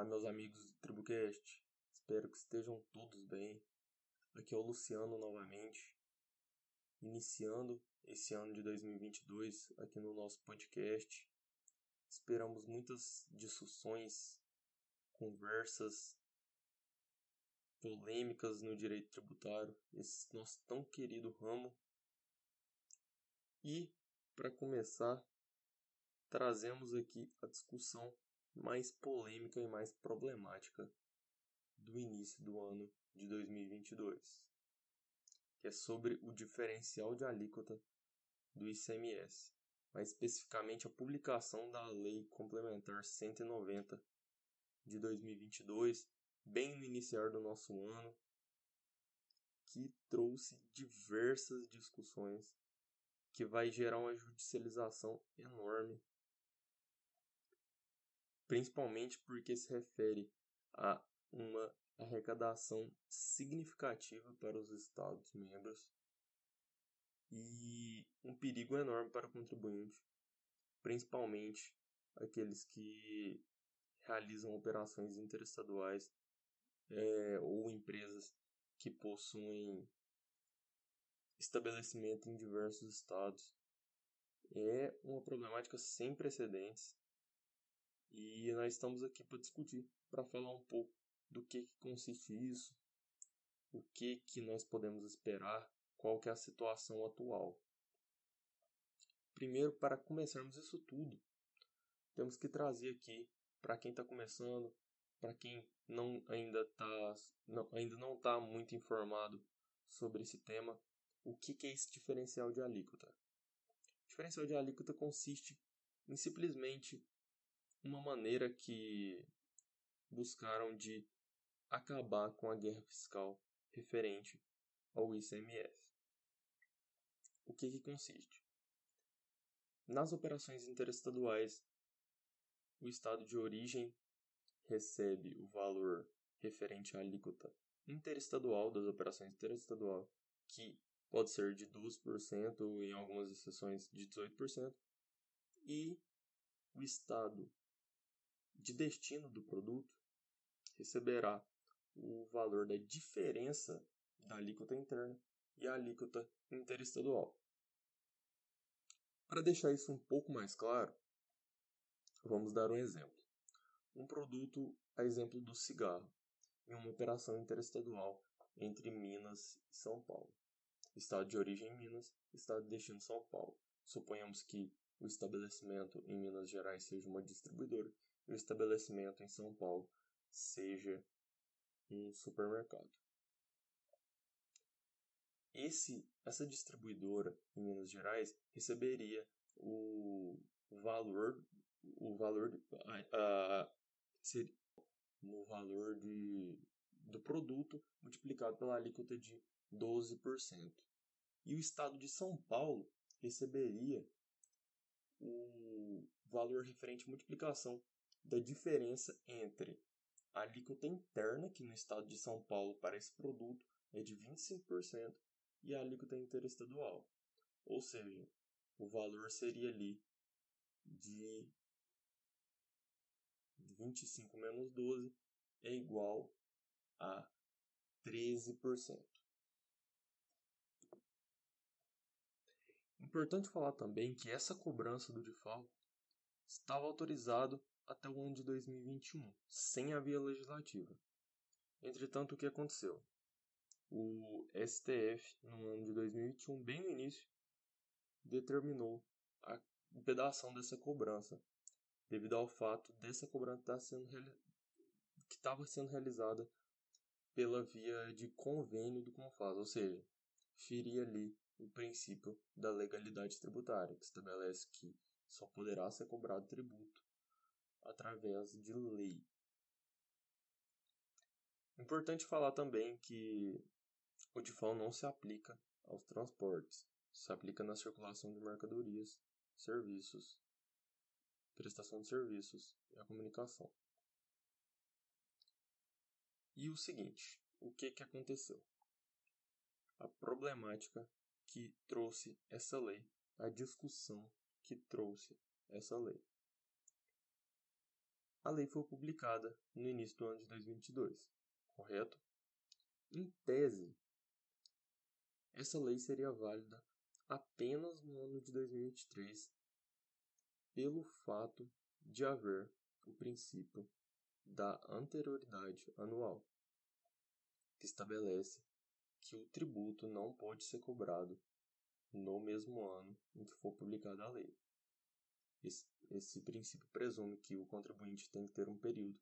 Olá, meus amigos do TribuCast. Espero que estejam todos bem. Aqui é o Luciano novamente, iniciando esse ano de 2022 aqui no nosso podcast. Esperamos muitas discussões, conversas, polêmicas no direito tributário, esse nosso tão querido ramo. E, para começar, trazemos aqui a discussão mais polêmica e mais problemática do início do ano de 2022, que é sobre o diferencial de alíquota do ICMS, mais especificamente a publicação da Lei Complementar 190 de 2022, bem no iniciar do nosso ano, que trouxe diversas discussões que vai gerar uma judicialização enorme principalmente porque se refere a uma arrecadação significativa para os Estados-membros e um perigo enorme para o contribuinte, principalmente aqueles que realizam operações interestaduais é, ou empresas que possuem estabelecimento em diversos estados. É uma problemática sem precedentes e nós estamos aqui para discutir, para falar um pouco do que, que consiste isso, o que, que nós podemos esperar, qual que é a situação atual. Primeiro, para começarmos isso tudo, temos que trazer aqui para quem está começando, para quem não ainda tá, não, ainda não está muito informado sobre esse tema, o que, que é esse diferencial de alíquota. O diferencial de alíquota consiste em simplesmente uma maneira que buscaram de acabar com a guerra fiscal referente ao ICMS. O que, que consiste? Nas operações interestaduais, o estado de origem recebe o valor referente à alíquota interestadual das operações interestaduais, que pode ser de 12% ou em algumas exceções de 18%, e o estado de destino do produto receberá o valor da diferença da alíquota interna e a alíquota interestadual. Para deixar isso um pouco mais claro, vamos dar um exemplo. Um produto, a exemplo do cigarro, em uma operação interestadual entre Minas e São Paulo. Estado de origem Minas, estado de destino São Paulo. Suponhamos que o estabelecimento em Minas Gerais seja uma distribuidora o estabelecimento em São Paulo seja um supermercado. Esse, essa distribuidora em Minas Gerais receberia o valor o valor a, a, seria valor de, do produto multiplicado pela alíquota de 12%. E o estado de São Paulo receberia o valor referente à multiplicação da diferença entre a alíquota interna, que no estado de São Paulo para esse produto é de 25%, e a alíquota interestadual. Ou seja, o valor seria ali de 25 menos 12 é igual a 13%. Importante falar também que essa cobrança do DIFAL estava autorizado até o ano de 2021, sem a via legislativa. Entretanto, o que aconteceu? O STF, no ano de 2021, bem no início, determinou a impedação dessa cobrança, devido ao fato dessa cobrança estar sendo que estava sendo realizada pela via de convênio do Confas, ou seja, feria ali o princípio da legalidade tributária, que estabelece que só poderá ser cobrado tributo através de lei. Importante falar também que o DIFAL não se aplica aos transportes, se aplica na circulação de mercadorias, serviços, prestação de serviços e a comunicação. E o seguinte, o que, que aconteceu? A problemática que trouxe essa lei, a discussão que trouxe essa lei. A lei foi publicada no início do ano de 2022, correto? Em tese, essa lei seria válida apenas no ano de 2023 pelo fato de haver o princípio da anterioridade anual, que estabelece que o tributo não pode ser cobrado no mesmo ano em que for publicada a lei. Esse, esse princípio presume que o contribuinte tem que ter um período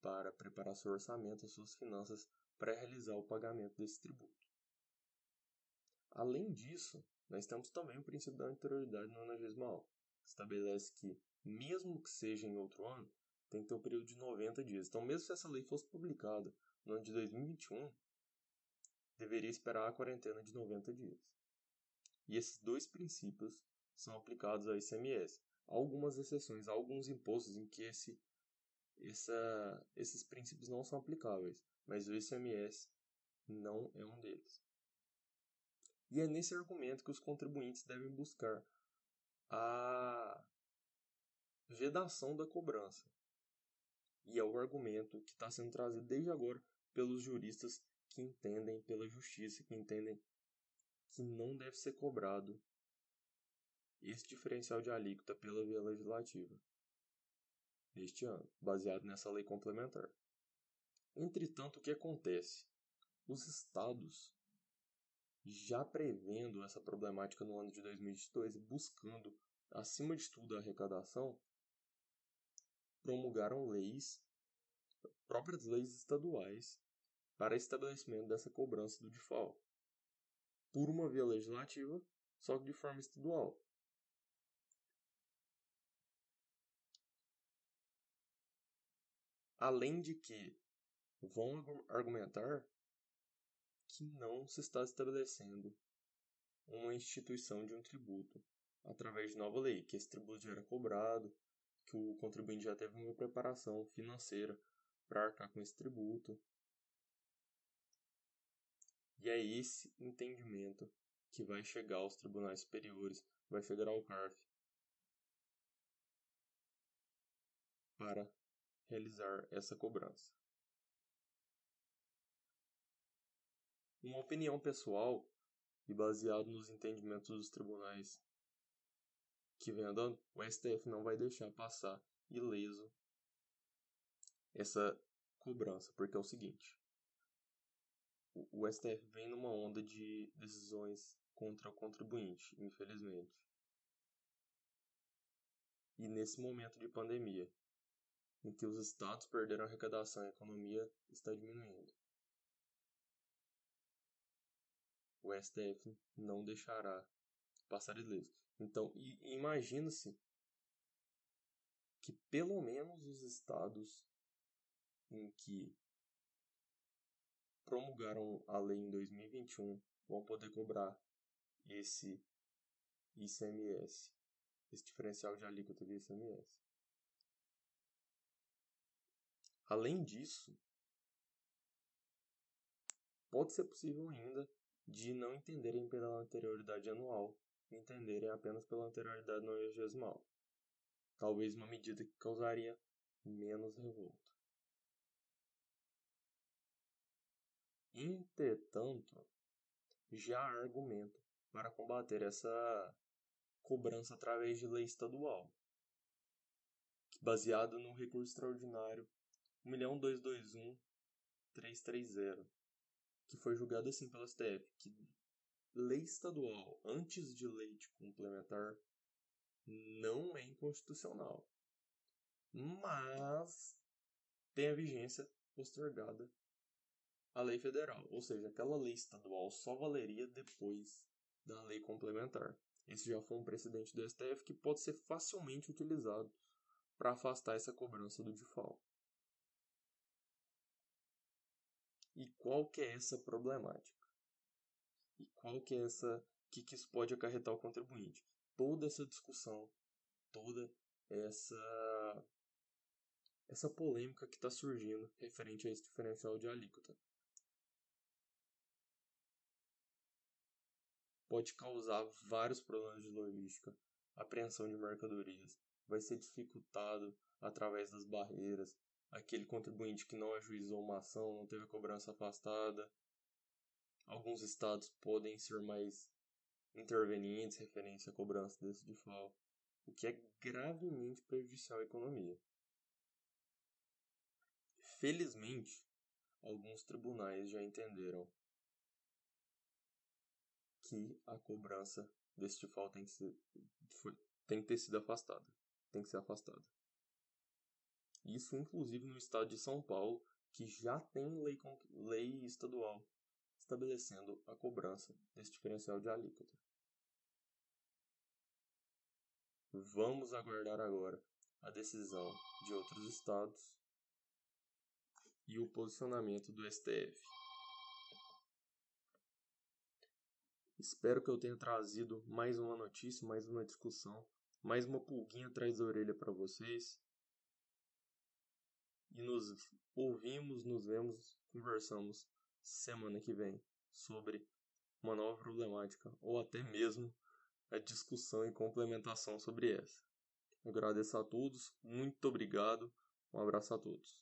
para preparar seu orçamento e suas finanças para realizar o pagamento desse tributo. Além disso, nós temos também o princípio da anterioridade nonagesmal, que estabelece que, mesmo que seja em outro ano, tem que ter um período de 90 dias. Então, mesmo se essa lei fosse publicada no ano de 2021, deveria esperar a quarentena de 90 dias. E esses dois princípios são aplicados ao ICMS. Há algumas exceções, há alguns impostos em que esse, essa, esses princípios não são aplicáveis, mas o ICMS não é um deles. E é nesse argumento que os contribuintes devem buscar a vedação da cobrança. E é o argumento que está sendo trazido desde agora pelos juristas que entendem pela justiça, que entendem que não deve ser cobrado esse diferencial de alíquota pela via legislativa este ano, baseado nessa lei complementar. Entretanto, o que acontece? Os estados, já prevendo essa problemática no ano de 2022 e buscando, acima de tudo, a arrecadação, promulgaram leis, próprias leis estaduais, para estabelecimento dessa cobrança do default, por uma via legislativa, só que de forma estadual. Além de que vão argumentar que não se está estabelecendo uma instituição de um tributo através de nova lei, que esse tributo já era cobrado, que o contribuinte já teve uma preparação financeira para arcar com esse tributo. E é esse entendimento que vai chegar aos tribunais superiores, vai chegar ao CARF para realizar essa cobrança. Uma opinião pessoal e baseado nos entendimentos dos tribunais que vem andando, o STF não vai deixar passar ileso essa cobrança, porque é o seguinte: o, STF vem numa onda de decisões contra o contribuinte, infelizmente. E nesse momento de pandemia, em que os estados perderam arrecadação e a economia está diminuindo. O STF não deixará passar ileso. Então, imagina-se que pelo menos os estados em que promulgaram a lei em 2021 vão poder cobrar esse ICMS, esse diferencial de alíquota de ICMS. Além disso, pode ser possível ainda de não entenderem pela anterioridade anual, entenderem apenas pela anterioridade nonagesmal. Talvez uma medida que causaria menos revolta. Entretanto, já há argumento para combater essa cobrança através de lei estadual, baseado no recurso extraordinário 1.221.330, que foi julgado assim pela STF, que lei estadual antes de lei de complementar não é inconstitucional, mas tem a vigência postergada à lei federal, ou seja, aquela lei estadual só valeria depois da lei complementar. Esse já foi um precedente do STF que pode ser facilmente utilizado para afastar essa cobrança do default. E qual que é essa problemática? E qual que é essa que, que isso pode acarretar ao contribuinte? Toda essa discussão, toda essa essa polêmica que está surgindo referente a esse diferencial de alíquota. Pode causar vários problemas de logística, apreensão de mercadorias, vai ser dificultado através das barreiras. Aquele contribuinte que não ajuizou uma ação, não teve a cobrança afastada. Alguns estados podem ser mais intervenientes referente à cobrança desse default, o que é gravemente prejudicial à economia. Felizmente, alguns tribunais já entenderam que a cobrança desse default tem que, ser, tem que ter sido afastada. Tem que ser afastada. Isso, inclusive, no estado de São Paulo, que já tem lei, lei estadual estabelecendo a cobrança desse diferencial de alíquota. Vamos aguardar agora a decisão de outros estados e o posicionamento do STF. Espero que eu tenha trazido mais uma notícia, mais uma discussão, mais uma pulguinha atrás da orelha para vocês. E nos ouvimos, nos vemos, conversamos semana que vem sobre uma nova problemática ou até mesmo a discussão e complementação sobre essa. agradeço a todos, muito obrigado, um abraço a todos.